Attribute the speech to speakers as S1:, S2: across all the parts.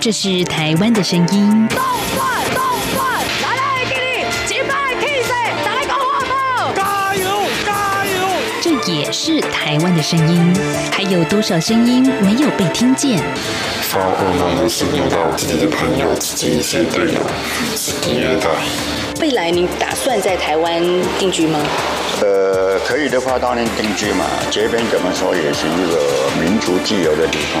S1: 这是台湾的声音。
S2: 动转动转，来来给你击败 K 来个话筒，加油加油！
S1: 这也是台湾的声音。还有多少声音没有被听见？
S3: 发噩梦的是遇到自己的朋友、自己一些队友，自己虐待。
S4: 未来你打算在台湾定居吗？
S5: 呃，可以的话当然定居嘛。这边怎么说也是一个民族自由的地方。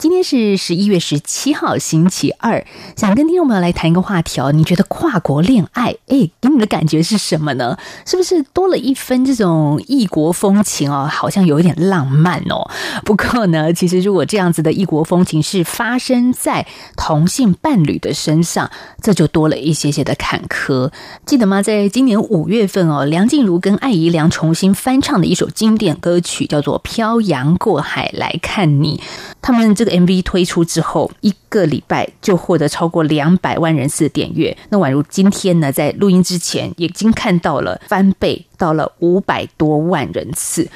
S1: 今天是十一月十七号，星期二，想跟听众朋友来谈一个话题哦。你觉得跨国恋爱，哎，给你的感觉是什么呢？是不是多了一分这种异国风情哦？好像有一点浪漫哦。不过呢，其实如果这样子的异国风情是发生在同性伴侣的身上，这就多了一些些的坎坷。记得吗？在今年五月份哦，梁静茹跟艾怡良重新翻唱的一首经典歌曲，叫做《漂洋过海来看你》。他们这个 MV 推出之后，一个礼拜就获得超过两百万人次的点阅。那宛如今天呢，在录音之前，已经看到了翻倍到了五百多万人次。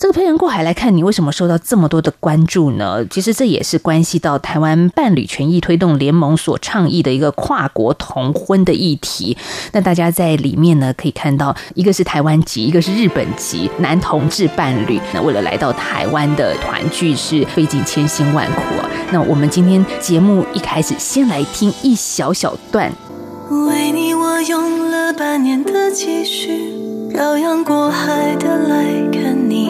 S1: 这个漂洋过海来看你，为什么受到这么多的关注呢？其实这也是关系到台湾伴侣权益推动联盟所倡议的一个跨国同婚的议题。那大家在里面呢，可以看到，一个是台湾籍，一个是日本籍男同志伴侣。那为了来到台湾的团聚，是费尽千辛万苦啊。那我们今天节目一开始，先来听一小小段。
S6: 为你，我用了半年的积蓄，漂洋过海的来看你。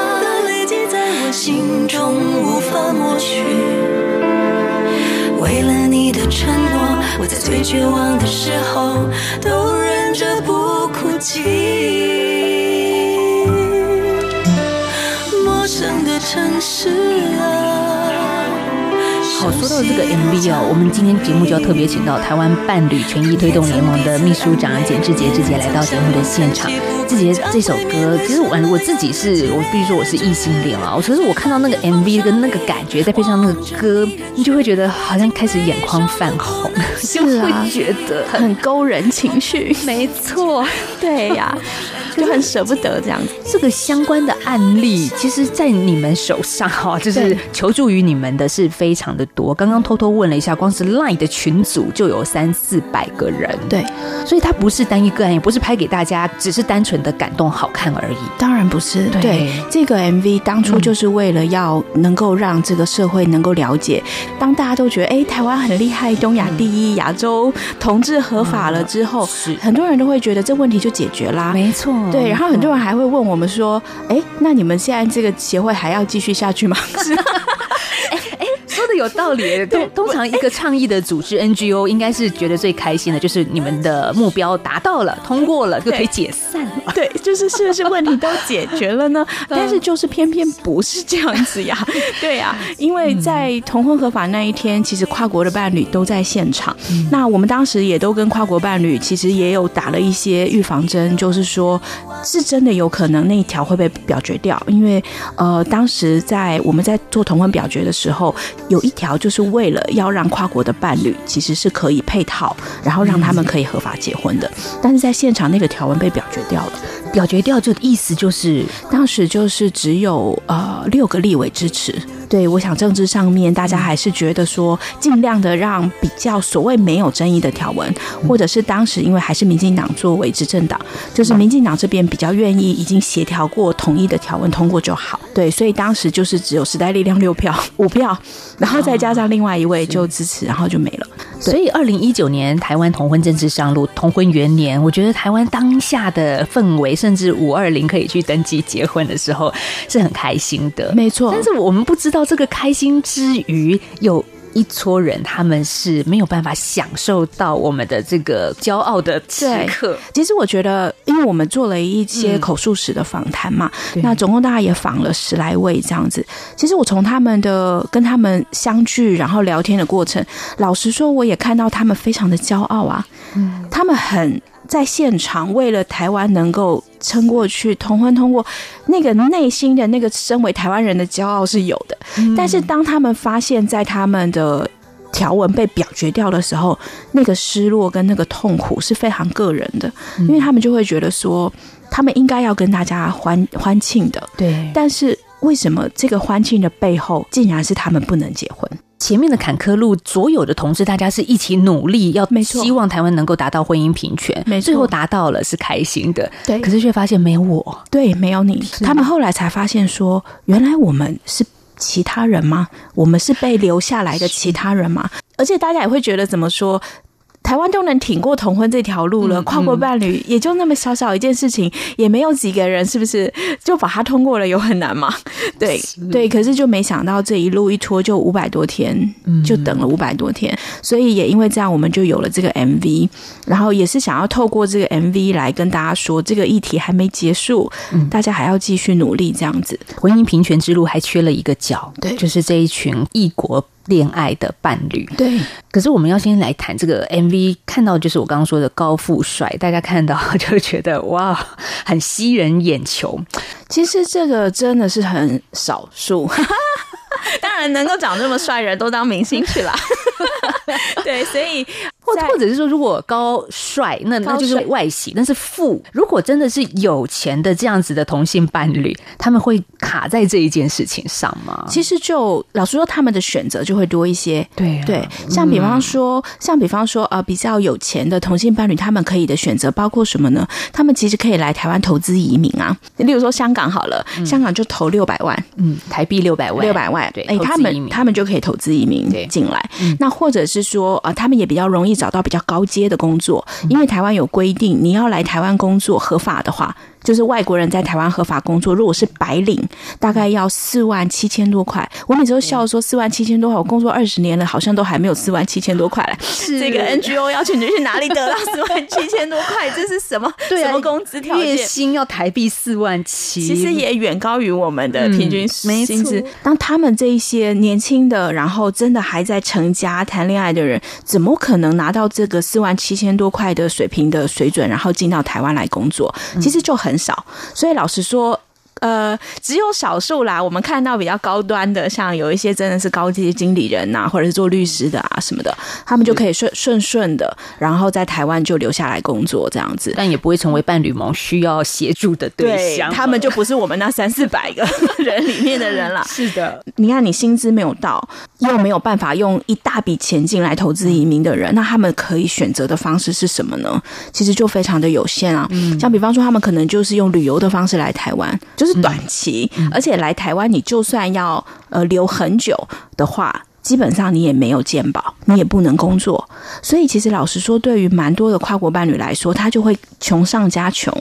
S6: 我心中，无法抹去。为了你的承诺，我在最绝望的时候都忍着不哭泣。陌生的城市啊。
S1: 好，说到这个 MV 哦，我们今天节目就要特别请到台湾伴侣权益推动联盟的秘书长简志洁，志洁来到节目的现场。志洁这首歌，其实我我自己是我必须说我是异性恋啊，我可是我看到那个 MV 跟那个感觉，再配上那个歌，你就会觉得好像开始眼眶泛红，
S7: 是啊，就会觉得很勾人情绪。
S1: 没错，
S7: 对呀。就很舍不得这样子。
S1: 这个相关的案例，其实，在你们手上哈，就是求助于你们的是非常的多。刚刚偷偷问了一下，光是 LINE 的群组就有三四百个人。
S7: 对，
S1: 所以它不是单一个案，也不是拍给大家，只是单纯的感动好看而已。
S7: 当然不是。对，对这个 MV 当初就是为了要能够让这个社会能够了解，嗯、当大家都觉得哎，台湾很厉害，东亚第一，亚洲同志合法了之后，是很多人都会觉得这问题就解决啦。
S1: 没错。
S7: 对，然后很多人还会问我们说：“哎，那你们现在这个协会还要继续下去吗？” 是。
S1: 有道理，通通常一个倡议的组织 NGO 应该是觉得最开心的，就是你们的目标达到了，通过了就可以解散了。
S7: 对，就是是不是问题都解决了呢？但是就是偏偏不是这样子呀。对呀，因为在同婚合法那一天，其实跨国的伴侣都在现场。那我们当时也都跟跨国伴侣其实也有打了一些预防针，就是说是真的有可能那一条会被表决掉，因为呃，当时在我们在做同婚表决的时候。有一条就是为了要让跨国的伴侣其实是可以配套，然后让他们可以合法结婚的，但是在现场那个条文被表决掉了。
S1: 表决掉就意思就是
S7: 当时就是只有呃六个立委支持。对，我想政治上面大家还是觉得说尽量的让比较所谓没有争议的条文，或者是当时因为还是民进党作为执政党，就是民进党这边比较愿意已经协调过统一的条文通过就好。对，所以当时就是只有时代力量六票五票，然后再加上另外一位就支持，然后就没了。
S1: 所以二零一九年台湾同婚正式上路，同婚元年，我觉得台湾当下的氛围，甚至五二零可以去登记结婚的时候，是很开心的。
S7: 没错，
S1: 但是我们不知道这个开心之余有。一撮人，他们是没有办法享受到我们的这个骄傲的时刻。
S7: 其实我觉得，因为我们做了一些口述史的访谈嘛，嗯、那总共大概也访了十来位这样子。其实我从他们的跟他们相聚，然后聊天的过程，老实说，我也看到他们非常的骄傲啊。嗯，他们很。在现场，为了台湾能够撑过去，同婚通过，那个内心的那个身为台湾人的骄傲是有的。嗯。但是当他们发现，在他们的条文被表决掉的时候，那个失落跟那个痛苦是非常个人的，因为他们就会觉得说，他们应该要跟大家欢欢庆的。对。但是为什么这个欢庆的背后，竟然是他们不能结婚？
S1: 前面的坎坷路，所有的同志，大家是一起努力，要希望台湾能够达到婚姻平权，没错，最后达到了是开心的，对。可是却发现没有我，
S7: 对，没有你。他们后来才发现说，原来我们是其他人吗？我们是被留下来的其他人吗？而且大家也会觉得怎么说？台湾都能挺过同婚这条路了，跨国伴侣也就那么小小一件事情，也没有几个人，是不是就把它通过了？有很难吗？对对，可是就没想到这一路一拖就五百多天，就等了五百多天，所以也因为这样，我们就有了这个 MV，然后也是想要透过这个 MV 来跟大家说，这个议题还没结束，大家还要继续努力，这样子，
S1: 婚姻平权之路还缺了一个角，对，就是这一群异国。恋爱的伴侣，对。可是我们要先来谈这个 MV，看到就是我刚刚说的高富帅，大家看到就觉得 哇，很吸人眼球。
S7: 其实这个真的是很少数，当然能够长这么帅人都当明星去了。对，所以。
S1: 或或者是说，如果高帅，那那就是外形；但是富，如果真的是有钱的这样子的同性伴侣，他们会卡在这一件事情上吗？
S7: 其实就老实说，他们的选择就会多一些。对、啊、对，像比方说，嗯、像比方说，呃，比较有钱的同性伴侣，他们可以的选择包括什么呢？他们其实可以来台湾投资移民啊。例如说香港好了，嗯、香港就投六百万，嗯，台币六百万，六百万，对，哎，他们他们就可以投资移民进来。那或者是说，呃，他们也比较容易。找到比较高阶的工作，因为台湾有规定，你要来台湾工作合法的话。就是外国人在台湾合法工作，如果是白领，大概要四万七千多块。我每次都笑说四万七千多块，我工作二十年了，好像都还没有四万七千多块来。是这个 NGO 要求你去哪里得到 四万七千多块？这是什么？对啊，什么工资条件？
S1: 月薪要台币四万七，
S7: 其实也远高于我们的平均薪资。当他们这一些年轻的，然后真的还在成家谈恋爱的人，怎么可能拿到这个四万七千多块的水平的水准，然后进到台湾来工作？其实就很。很少，所以老实说。呃，只有少数啦。我们看到比较高端的，像有一些真的是高级经理人呐、啊，或者是做律师的啊什么的，他们就可以顺顺顺的，然后在台湾就留下来工作这样子，
S1: 但也不会成为伴侣盟需要协助的对象。
S7: 对，他们就不是我们那三四百个人里面的人了。
S1: 是的，
S7: 你看你薪资没有到，又没有办法用一大笔钱进来投资移民的人，那他们可以选择的方式是什么呢？其实就非常的有限啊。嗯，像比方说，他们可能就是用旅游的方式来台湾，就是。短期，而且来台湾，你就算要呃留很久的话，基本上你也没有健保，你也不能工作。所以，其实老实说，对于蛮多的跨国伴侣来说，他就会穷上加穷。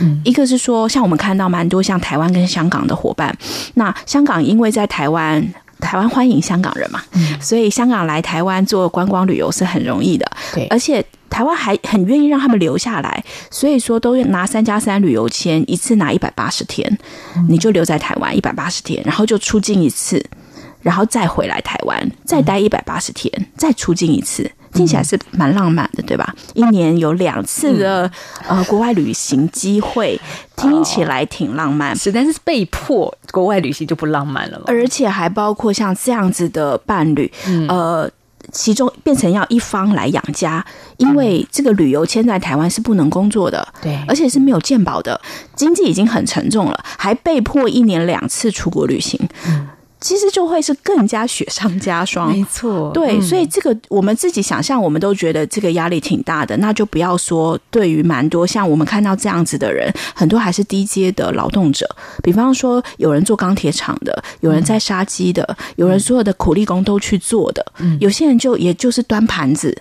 S7: 嗯，一个是说，像我们看到蛮多像台湾跟香港的伙伴，那香港因为在台湾，台湾欢迎香港人嘛，所以香港来台湾做观光旅游是很容易的。对，而且。台湾还很愿意让他们留下来，所以说都拿三加三旅游签，一次拿一百八十天，你就留在台湾一百八十天，然后就出境一次，然后再回来台湾，再待一百八十天，再出境一次，听起来是蛮浪漫的，对吧？一年有两次的呃国外旅行机会，听起来挺浪漫，
S1: 是，但是被迫国外旅行就不浪漫了嘛。
S7: 而且还包括像这样子的伴侣，呃。其中变成要一方来养家，因为这个旅游签在台湾是不能工作的，对，而且是没有健保的，经济已经很沉重了，还被迫一年两次出国旅行。嗯其实就会是更加雪上加霜，
S1: 没错。
S7: 对，嗯、所以这个我们自己想象，我们都觉得这个压力挺大的。那就不要说对于蛮多像我们看到这样子的人，很多还是低阶的劳动者。比方说，有人做钢铁厂的，有人在杀鸡的，有人所有的苦力工都去做的。嗯、有些人就也就是端盘子。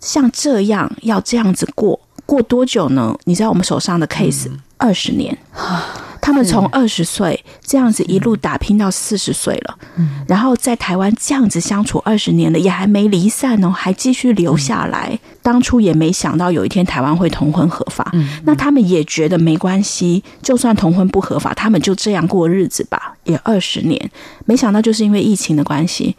S7: 像这样要这样子过过多久呢？你知道我们手上的 case 二十年。他们从二十岁这样子一路打拼到四十岁了，然后在台湾这样子相处二十年了，也还没离散哦，还继续留下来。当初也没想到有一天台湾会同婚合法，那他们也觉得没关系，就算同婚不合法，他们就这样过日子吧，也二十年。没想到就是因为疫情的关系，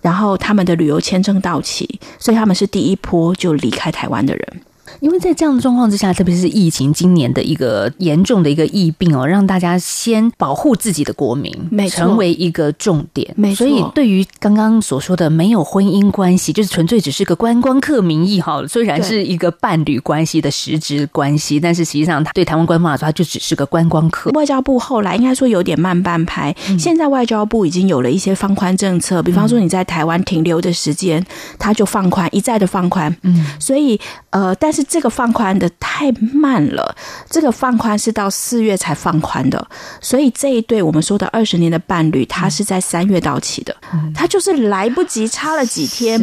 S7: 然后他们的旅游签证到期，所以他们是第一波就离开台湾的人。
S1: 因为在这样的状况之下，特别是疫情今年的一个严重的一个疫病哦，让大家先保护自己的国民，没，成为一个重点。没错，所以对于刚刚所说的没有婚姻关系，就是纯粹只是个观光客名义哈，虽然是一个伴侣关系的实质关系，但是实际上他对台湾官方来说，他就只是个观光客。
S7: 外交部后来应该说有点慢半拍，嗯、现在外交部已经有了一些放宽政策，比方说你在台湾停留的时间，他就放宽，一再的放宽。嗯，所以呃，但是。这个放宽的太慢了，这个放宽是到四月才放宽的，所以这一对我们说的二十年的伴侣，他是在三月到期的，他就是来不及，差了几天。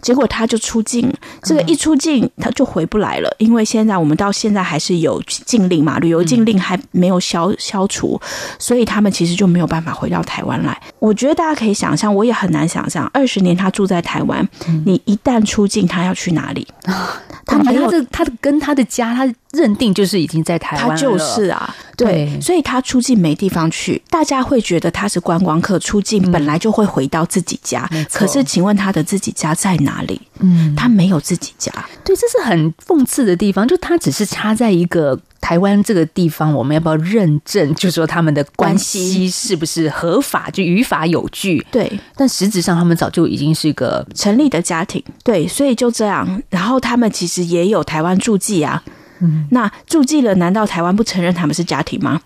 S7: 结果他就出境，这个一出境他就回不来了，因为现在我们到现在还是有禁令嘛，旅游禁令还没有消消除，所以他们其实就没有办法回到台湾来。我觉得大家可以想象，我也很难想象，二十年他住在台湾，你一旦出境，他要去哪里？
S1: 他没有他的他的跟他的家，他认定就是已经在台湾了，
S7: 他就是啊，对，所以他出境没地方去，大家会觉得他是观光客出境，本来就会回到自己家，可是请问他的自己家在哪？里？嗯，他没有自己家，
S1: 对，这是很讽刺的地方。就他只是插在一个台湾这个地方，我们要不要认证？就说他们的关系是不是合法，就于法有据？
S7: 对，
S1: 但实质上他们早就已经是一个
S7: 成立的家庭。对，所以就这样。然后他们其实也有台湾住记啊。嗯，那驻记了，难道台湾不承认他们是家庭吗？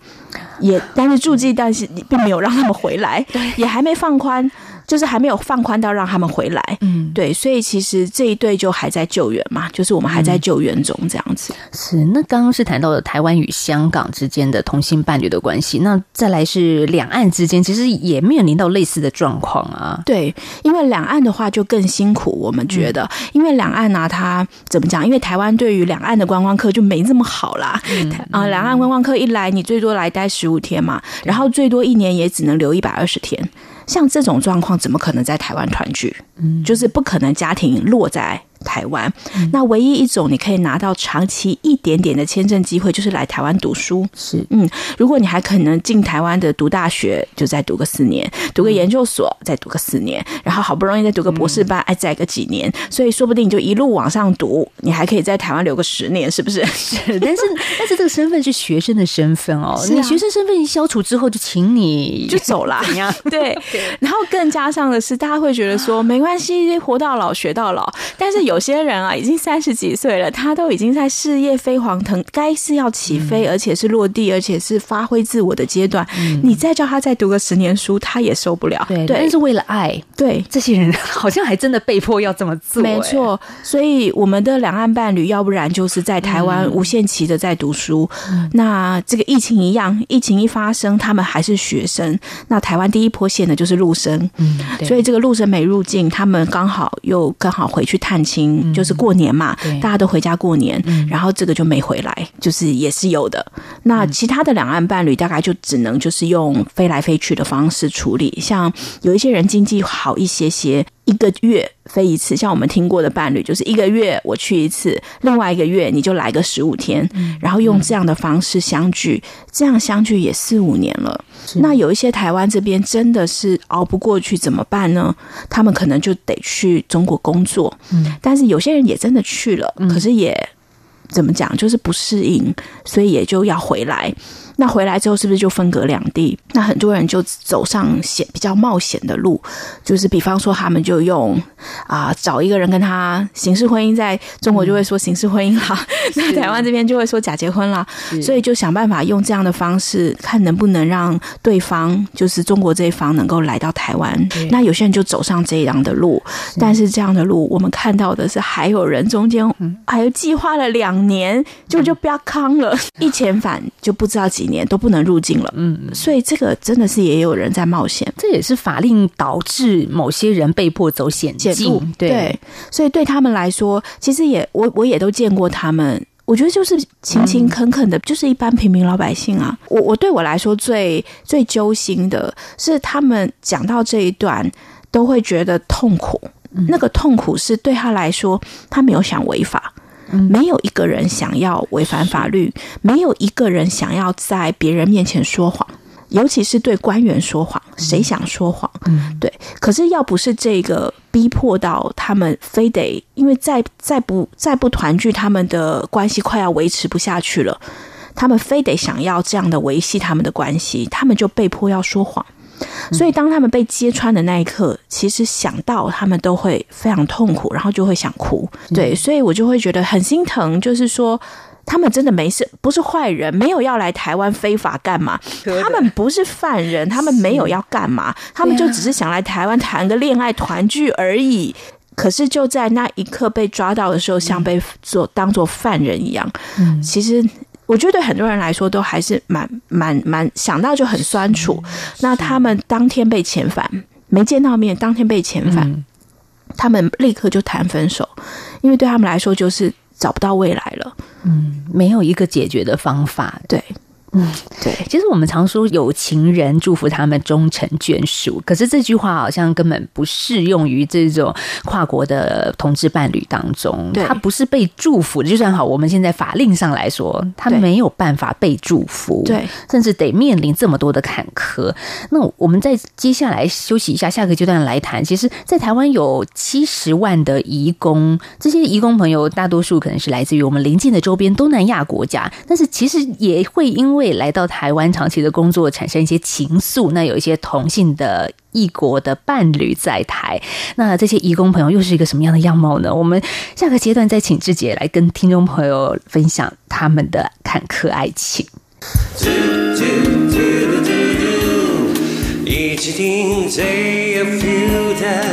S7: 也，但是驻记，但是并没有让他们回来，也还没放宽。就是还没有放宽到让他们回来，嗯，对，所以其实这一对就还在救援嘛，就是我们还在救援中这样子。
S1: 嗯、是，那刚刚是谈到了台湾与香港之间的同性伴侣的关系，那再来是两岸之间，其实也面临到类似的状况啊。
S7: 对，因为两岸的话就更辛苦，我们觉得，嗯、因为两岸呢、啊，它怎么讲？因为台湾对于两岸的观光客就没这么好啦。嗯、啊，两岸观光客一来，你最多来待十五天嘛，然后最多一年也只能留一百二十天。像这种状况，怎么可能在台湾团聚？嗯，就是不可能家庭落在台湾。那唯一一种你可以拿到长期一点点的签证机会，就是来台湾读书。是，嗯，如果你还可能进台湾的读大学，就再读个四年，读个研究所，再读个四年，然后好不容易再读个博士班，哎，再个几年，所以说不定你就一路往上读，你还可以在台湾留个十年，是不是？
S1: 是，但是 但是这个身份是学生的身份哦，你学生身份一消除之后，就请你
S7: 就走了，怎样？对，然后更加上的是，大家会觉得说没关系，活到老学到老，但是有些人啊，已经三十几岁了，他都已经在事业飞黄腾，该是要起飞，而且是落地，而且是发挥自我的阶段。你再叫他再读个十年书，他也受不了。
S1: 对，但是为了爱，
S7: 对
S1: 这些人好像还真的被迫要这么做。
S7: 没错，所以我们的两岸伴侣，要不然就是在台湾无限期的在读书。那这个疫情一样，疫情一发生，他们还是学生。那台湾第一波线的就是陆生，嗯，所以这个陆生没入境，他们刚好又刚好回去探亲，就是过年嘛，大家都回家过年，然后这个就没回来，就是也是有的。那其他的两岸伴侣大概就只能就是用飞来飞去的方式处理，像有一些人经济好一些些。一个月飞一次，像我们听过的伴侣，就是一个月我去一次，另外一个月你就来个十五天，然后用这样的方式相聚，这样相聚也四五年了。那有一些台湾这边真的是熬不过去，怎么办呢？他们可能就得去中国工作，但是有些人也真的去了，可是也怎么讲，就是不适应，所以也就要回来。那回来之后是不是就分隔两地？那很多人就走上险比较冒险的路，就是比方说他们就用啊、呃、找一个人跟他形式婚姻，在中国就会说形式婚姻啦，那、嗯、台湾这边就会说假结婚啦，所以就想办法用这样的方式，看能不能让对方就是中国这一方能够来到台湾。那有些人就走上这样的路，但是这样的路我们看到的是还有人中间还有计划了两年，就就不要康了，一遣返就不知道几。几年都不能入境了。嗯，所以这个真的是也有人在冒险，
S1: 这也是法令导致某些人被迫走险境。对，
S7: 对，所以对他们来说，其实也我我也都见过他们。我觉得就是勤勤恳恳的，就是一般平民老百姓啊。我我对我来说最最揪心的是，他们讲到这一段都会觉得痛苦。那个痛苦是对他来说，他没有想违法，没有一个人想要违反法律，没有一个人想要在别人面前说谎。尤其是对官员说谎，谁想说谎？嗯，对。可是要不是这个逼迫到他们，非得因为再再不再不团聚，他们的关系快要维持不下去了，他们非得想要这样的维系他们的关系，他们就被迫要说谎。所以当他们被揭穿的那一刻，其实想到他们都会非常痛苦，然后就会想哭。对，所以我就会觉得很心疼，就是说。他们真的没事，不是坏人，没有要来台湾非法干嘛？他们不是犯人，他们没有要干嘛？他们就只是想来台湾谈个恋爱团聚而已。可是就在那一刻被抓到的时候，像被做当做犯人一样。嗯，其实我觉得对很多人来说都还是蛮蛮蛮想到就很酸楚。那他们当天被遣返，没见到面，当天被遣返，他们立刻就谈分手，因为对他们来说就是找不到未来了。
S1: 嗯，没有一个解决的方法，
S7: 对。
S1: 嗯，对，其实我们常说有情人祝福他们终成眷属，可是这句话好像根本不适用于这种跨国的同志伴侣当中。对，他不是被祝福的，就算好，我们现在法令上来说，他没有办法被祝福，对，甚至得面临这么多的坎坷。那我们在接下来休息一下，下个阶段来谈。其实，在台湾有七十万的移工，这些移工朋友大多数可能是来自于我们邻近的周边东南亚国家，但是其实也会因为来到台湾长期的工作，产生一些情愫。那有一些同性的异国的伴侣在台，那这些移工朋友又是一个什么样的样貌呢？我们下个阶段再请志杰来跟听众朋友分享他们的坎坷爱情。一起听最有 feel 的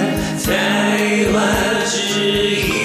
S1: 台湾之音。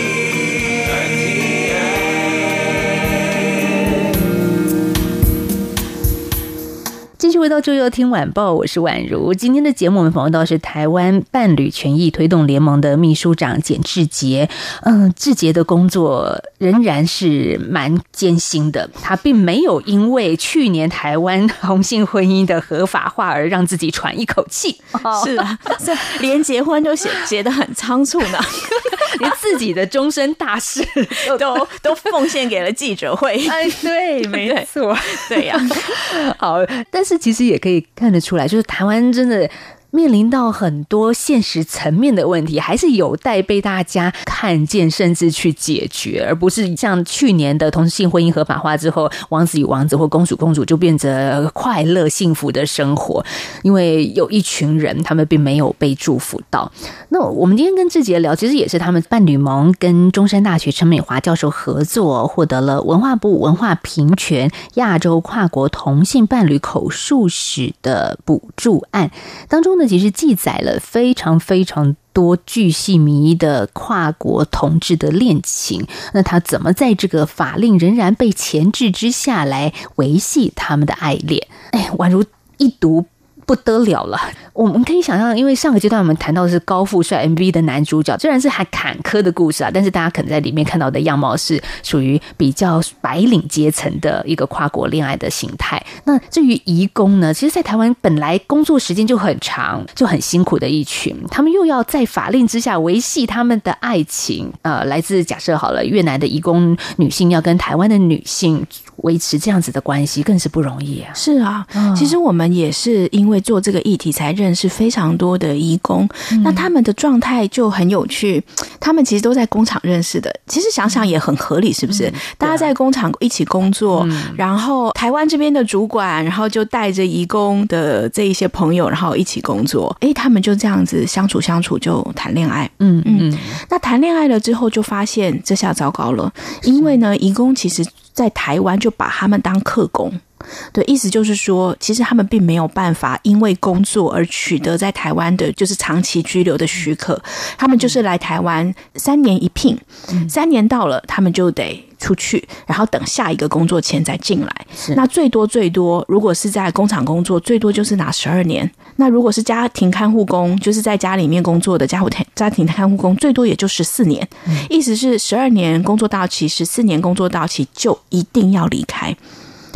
S1: 续回到《就要听晚报》，我是宛如。今天的节目，我们访问到是台湾伴侣权益推动联盟的秘书长简志杰。嗯，志杰的工作仍然是蛮艰辛的。他并没有因为去年台湾同性婚姻的合法化而让自己喘一口气。
S7: 是啊，是 连结婚都写结得很仓促呢，
S1: 连自己的终身大事
S7: 都都奉献给了记者会。
S1: 哎，对，没错，
S7: 对呀、
S1: 啊。好，但是。其实实也可以看得出来，就是台湾真的。面临到很多现实层面的问题，还是有待被大家看见，甚至去解决，而不是像去年的同性婚姻合法化之后，王子与王子或公主公主就变得快乐幸福的生活。因为有一群人，他们并没有被祝福到。那我们今天跟志杰聊，其实也是他们伴侣盟跟中山大学陈美华教授合作，获得了文化部文化平权亚洲跨国同性伴侣口述史的补助案当中呢。其实记载了非常非常多巨细靡遗的跨国同志的恋情，那他怎么在这个法令仍然被钳制之下来维系他们的爱恋？哎，宛如一读。不得了了！我们可以想象，因为上个阶段我们谈到的是高富帅 MV 的男主角，虽然是还坎坷的故事啊，但是大家可能在里面看到的样貌是属于比较白领阶层的一个跨国恋爱的形态。那至于移工呢？其实，在台湾本来工作时间就很长，就很辛苦的一群，他们又要在法令之下维系他们的爱情。呃，来自假设好了，越南的移工女性要跟台湾的女性维持这样子的关系，更是不容易啊。
S7: 是啊，其实我们也是因为。会做这个议题，才认识非常多的义工，嗯、那他们的状态就很有趣。他们其实都在工厂认识的，其实想想也很合理，是不是？嗯、大家在工厂一起工作，嗯、然后台湾这边的主管，然后就带着义工的这一些朋友，然后一起工作。哎，他们就这样子相处相处，就谈恋爱。嗯嗯。那谈恋爱了之后，就发现这下糟糕了，因为呢，义工其实在台湾就把他们当客工。对，意思就是说，其实他们并没有办法因为工作而取得在台湾的，就是长期居留的许可。他们就是来台湾三年一聘，三年到了，他们就得出去，然后等下一个工作签再进来。那最多最多，如果是在工厂工作，最多就是拿十二年。那如果是家庭看护工，就是在家里面工作的家护家庭看护工，最多也就十四年。意思是十二年工作到期，十四年工作到期就一定要离开。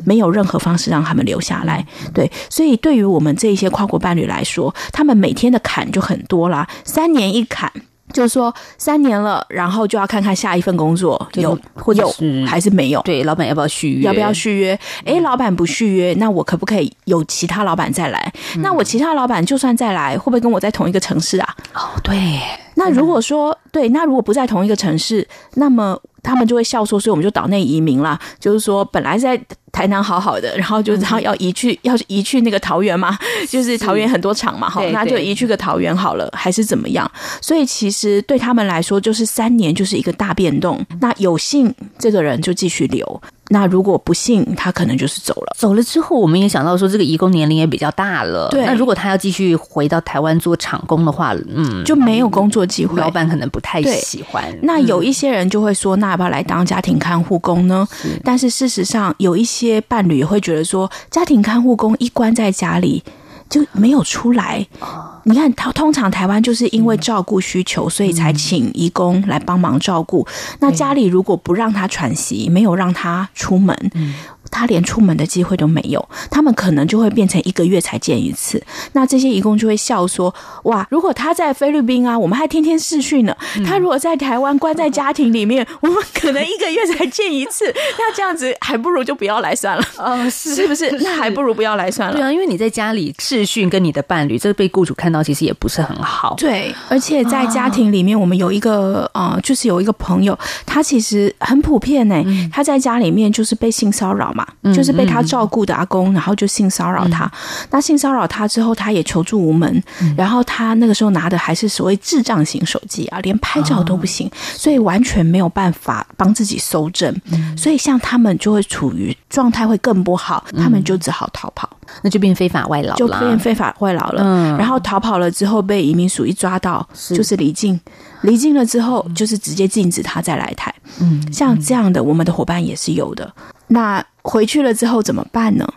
S7: 没有任何方式让他们留下来，对，所以对于我们这一些跨国伴侣来说，他们每天的坎就很多啦，三年一坎。就是说三年了，然后就要看看下一份工作有或有还是没有。
S1: 对，老板要不要续约？
S7: 要不要续约？诶，老板不续约，那我可不可以有其他老板再来？嗯、那我其他老板就算再来，会不会跟我在同一个城市啊？
S1: 哦，对。
S7: 那如果说对，那如果不在同一个城市，那么他们就会笑说，所以我们就岛内移民啦。就是说，本来在。台南好好的，然后就然后要移去，要移去那个桃园嘛，就是桃园很多厂嘛，哈，那就移去个桃园好了，还是怎么样？所以其实对他们来说，就是三年就是一个大变动。那有幸这个人就继续留。那如果不幸，他可能就是走了。
S1: 走了之后，我们也想到说，这个移工年龄也比较大了。
S7: 对。
S1: 那如果他要继续回到台湾做厂工的话，嗯，
S7: 就没有工作机会。
S1: 老板可能不太喜欢。
S7: 那有一些人就会说，那要不要来当家庭看护工呢？但是事实上，有一些伴侣也会觉得说，家庭看护工一关在家里。就没有出来。你看，他通常台湾就是因为照顾需求，所以才请义工来帮忙照顾。那家里如果不让他喘息，没有让他出门。他连出门的机会都没有，他们可能就会变成一个月才见一次。那这些义工就会笑说：“哇，如果他在菲律宾啊，我们还天天视讯呢。他如果在台湾关在家庭里面，我们可能一个月才见一次。那这样子还不如就不要来算了。哦，是是不是？那还不如不要来算了。
S1: 对啊，因为你在家里视讯跟你的伴侣，这个被雇主看到其实也不是很好。
S7: 对，而且在家庭里面，我们有一个呃，就是有一个朋友，他其实很普遍呢。他在家里面就是被性骚扰嘛。就是被他照顾的阿公，然后就性骚扰他。那性骚扰他之后，他也求助无门。然后他那个时候拿的还是所谓智障型手机啊，连拍照都不行，所以完全没有办法帮自己搜证。所以像他们就会处于状态会更不好，他们就只好逃跑，
S1: 那就变非法外劳了，
S7: 就变非法外劳了。嗯，然后逃跑了之后被移民署一抓到，就是离境。离境了之后，就是直接禁止他再来台。嗯，像这样的，我们的伙伴也是有的。那回去了之后怎么办呢？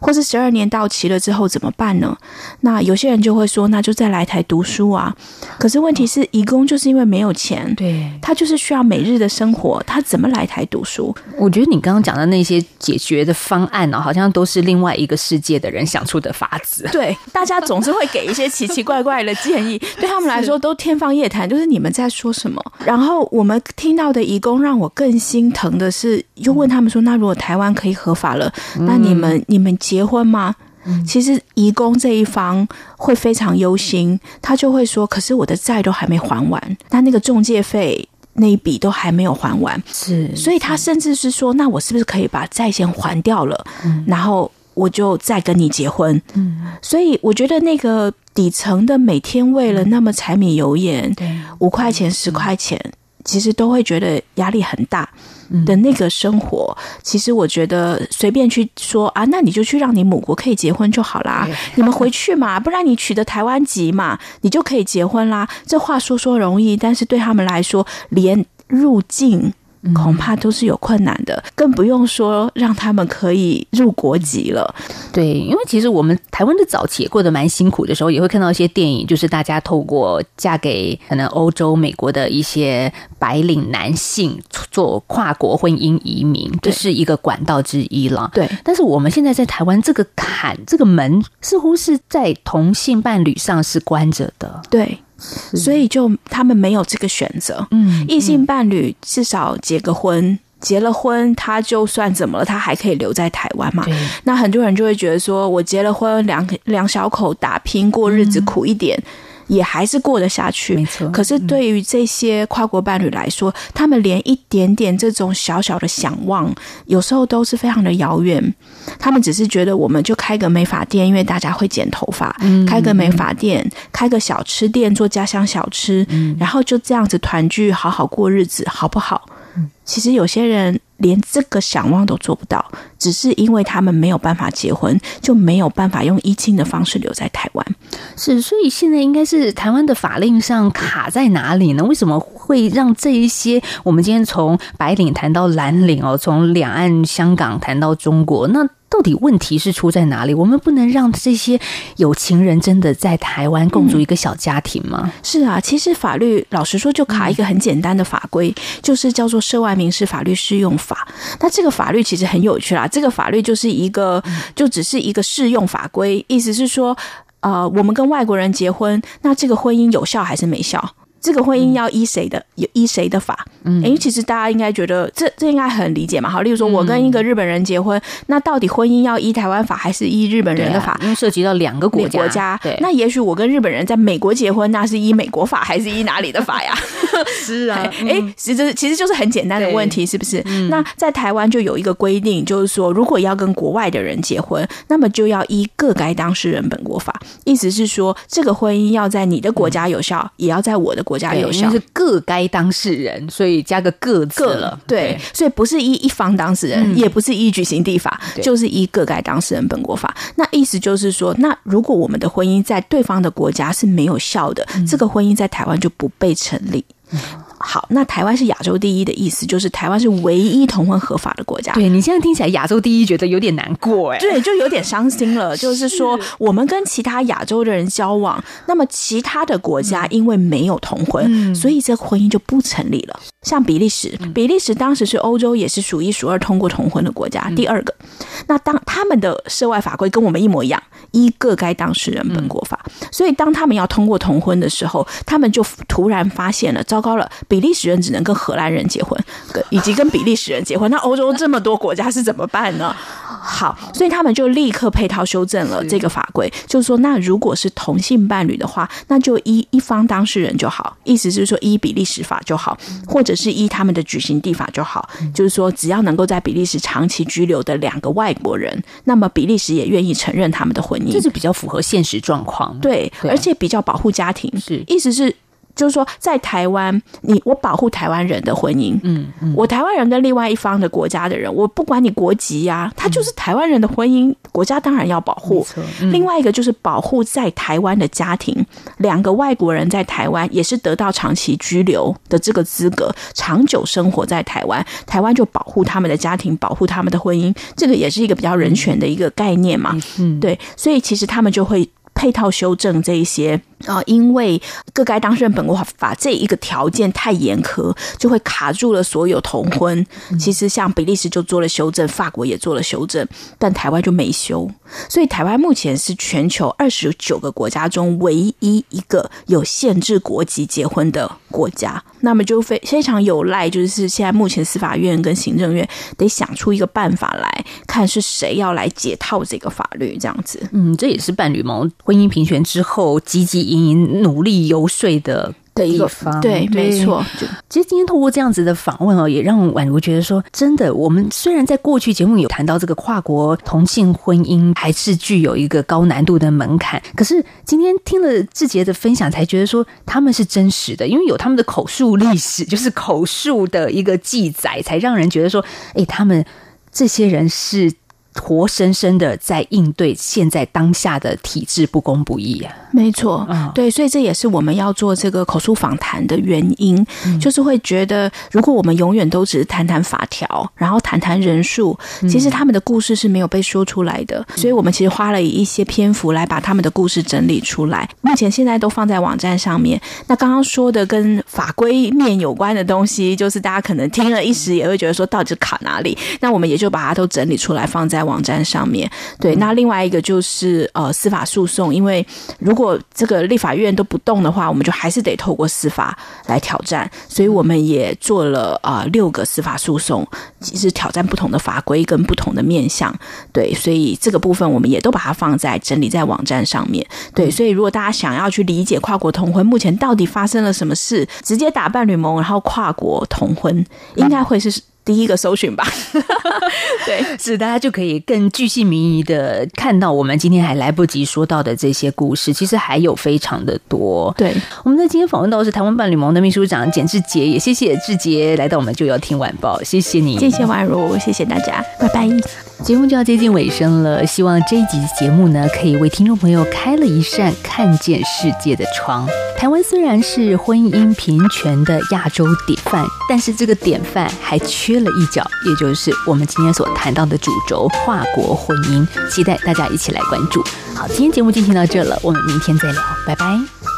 S7: 或是十二年到期了之后怎么办呢？那有些人就会说，那就再来台读书啊。可是问题是，移工就是因为没有钱，对，他就是需要每日的生活，他怎么来台读书？
S1: 我觉得你刚刚讲的那些解决的方案呢，好像都是另外一个世界的人想出的法子。
S7: 对，大家总是会给一些奇奇怪怪的建议，对他们来说都天方夜谭，就是你们在说什么？然后我们听到的移工让我更心疼的是，又问他们说，那如果台湾可以合法了，那你们你们。结婚吗？其实移工这一方会非常忧心，他就会说：“可是我的债都还没还完，他那个中介费那一笔都还没有还完。”是，所以他甚至是说：“那我是不是可以把债先还掉了，然后我就再跟你结婚？”嗯，所以我觉得那个底层的每天为了那么柴米油盐，五块钱十块钱，其实都会觉得压力很大。的那个生活，其实我觉得随便去说啊，那你就去让你母国可以结婚就好啦，你们回去嘛，不然你取得台湾籍嘛，你就可以结婚啦。这话说说容易，但是对他们来说，连入境。恐怕都是有困难的，更不用说让他们可以入国籍了。
S1: 对，因为其实我们台湾的早期也过得蛮辛苦的时候，也会看到一些电影，就是大家透过嫁给可能欧洲、美国的一些白领男性做跨国婚姻移民，这是一个管道之一了。对，但是我们现在在台湾这个坎、这个门，似乎是在同性伴侣上是关着的。
S7: 对。所以就他们没有这个选择，嗯，异性伴侣至少结个婚，结了婚他就算怎么了，他还可以留在台湾嘛。那很多人就会觉得说，我结了婚，两两小口打拼过日子，苦一点。也还是过得下去，没错。可是对于这些跨国伴侣来说，他们连一点点这种小小的想望，有时候都是非常的遥远。他们只是觉得，我们就开个美发店，因为大家会剪头发，开个美发店，开个小吃店做家乡小吃，然后就这样子团聚，好好过日子，好不好？其实有些人连这个想望都做不到，只是因为他们没有办法结婚，就没有办法用依亲的方式留在台湾。
S1: 是，所以现在应该是台湾的法令上卡在哪里呢？为什么会让这一些我们今天从白领谈到蓝领哦，从两岸香港谈到中国，那？到底问题是出在哪里？我们不能让这些有情人真的在台湾共组一个小家庭吗？
S7: 嗯、是啊，其实法律老实说就卡一个很简单的法规，嗯、就是叫做《涉外民事法律适用法》。那这个法律其实很有趣啦，这个法律就是一个，就只是一个适用法规，意思是说，呃，我们跟外国人结婚，那这个婚姻有效还是没效？这个婚姻要依谁的？有依谁的法？嗯，诶，其实大家应该觉得这这应该很理解嘛。好，例如说我跟一个日本人结婚，那到底婚姻要依台湾法还是依日本人的法？
S1: 因为涉及到两个国家。
S7: 国家，对。那也许我跟日本人在美国结婚，那是依美国法还是依哪里的法呀？
S1: 是啊，
S7: 诶，其实其实就是很简单的问题，是不是？那在台湾就有一个规定，就是说，如果要跟国外的人结婚，那么就要依各该当事人本国法。意思是说，这个婚姻要在你的国家有效，也要在我的国。家有效
S1: 是各该当事人，所以加个各字了。
S7: 对，对所以不是依一方当事人，嗯、也不是依举行地法，就是依各该当事人本国法。那意思就是说，那如果我们的婚姻在对方的国家是没有效的，嗯、这个婚姻在台湾就不被成立。嗯好，那台湾是亚洲第一的意思，就是台湾是唯一同婚合法的国家。
S1: 对，你现在听起来亚洲第一，觉得有点难过哎。
S7: 对，就有点伤心了。就是说，我们跟其他亚洲的人交往，那么其他的国家因为没有同婚，所以这婚姻就不成立了。像比利时，比利时当时是欧洲也是数一数二通过同婚的国家，第二个。那当他们的涉外法规跟我们一模一样，依各该当事人本国法，所以当他们要通过同婚的时候，他们就突然发现了，糟糕了。比利时人只能跟荷兰人结婚，以及跟比利时人结婚。那欧洲 这么多国家是怎么办呢？好，所以他们就立刻配套修正了这个法规，就是说，那如果是同性伴侣的话，那就依一方当事人就好，意思是说依比利时法就好，或者是依他们的举行地法就好。就是说，只要能够在比利时长期居留的两个外国人，那么比利时也愿意承认他们的婚姻，
S1: 这是比较符合现实状况。
S7: 对，而且比较保护家庭，是意思是。就是说，在台湾，你我保护台湾人的婚姻，嗯，嗯，我台湾人跟另外一方的国家的人，我不管你国籍呀、啊，他就是台湾人的婚姻，国家当然要保护。嗯、另外一个就是保护在台湾的家庭，两个外国人在台湾也是得到长期居留的这个资格，长久生活在台湾，台湾就保护他们的家庭，保护他们的婚姻，这个也是一个比较人权的一个概念嘛，嗯，对，所以其实他们就会配套修正这一些。啊，因为各该当事人本国法这一个条件太严苛，就会卡住了所有同婚。其实像比利时就做了修正，法国也做了修正，但台湾就没修。所以台湾目前是全球二十九个国家中唯一一个有限制国籍结婚的国家。那么就非非常有赖，就是现在目前司法院跟行政院得想出一个办法来看是谁要来解套这个法律，这样子。
S1: 嗯，这也是伴侣盟婚姻平权之后积极。你努力游说的
S7: 的一个方，对，没错。
S1: 其实今天透过这样子的访问哦，也让宛如觉得说，真的，我们虽然在过去节目有谈到这个跨国同性婚姻还是具有一个高难度的门槛，可是今天听了志杰的分享，才觉得说他们是真实的，因为有他们的口述历史，就是口述的一个记载，才让人觉得说，哎，他们这些人是。活生生的在应对现在当下的体制不公不义啊！
S7: 没错，对，所以这也是我们要做这个口述访谈的原因，嗯、就是会觉得，如果我们永远都只是谈谈法条，然后谈谈人数，其实他们的故事是没有被说出来的。嗯、所以我们其实花了一些篇幅来把他们的故事整理出来，目前现在都放在网站上面。那刚刚说的跟法规面有关的东西，就是大家可能听了一时也会觉得说，到底是卡哪里？那我们也就把它都整理出来放在。网站上面，对，那另外一个就是呃司法诉讼，因为如果这个立法院都不动的话，我们就还是得透过司法来挑战，所以我们也做了啊、呃、六个司法诉讼，其实挑战不同的法规跟不同的面向，对，所以这个部分我们也都把它放在整理在网站上面，对，所以如果大家想要去理解跨国同婚目前到底发生了什么事，直接打伴侣盟，然后跨国同婚，应该会是。第一个搜寻吧。对，
S1: 是大家就可以更具细迷疑的看到我们今天还来不及说到的这些故事，其实还有非常的多。
S7: 对，
S1: 我们在今天访问到的是台湾伴侣盟的秘书长简志杰，也谢谢志杰来到我们就要听晚报，谢谢你，
S7: 谢谢宛如，谢谢大家，拜拜。
S1: 节目就要接近尾声了，希望这一集节目呢，可以为听众朋友开了一扇看见世界的窗。台湾虽然是婚姻平权的亚洲典范，但是这个典范还缺了一角，也就是我们今天所谈到的主轴——跨国婚姻。期待大家一起来关注。好，今天节目进行到这了，我们明天再聊，拜拜。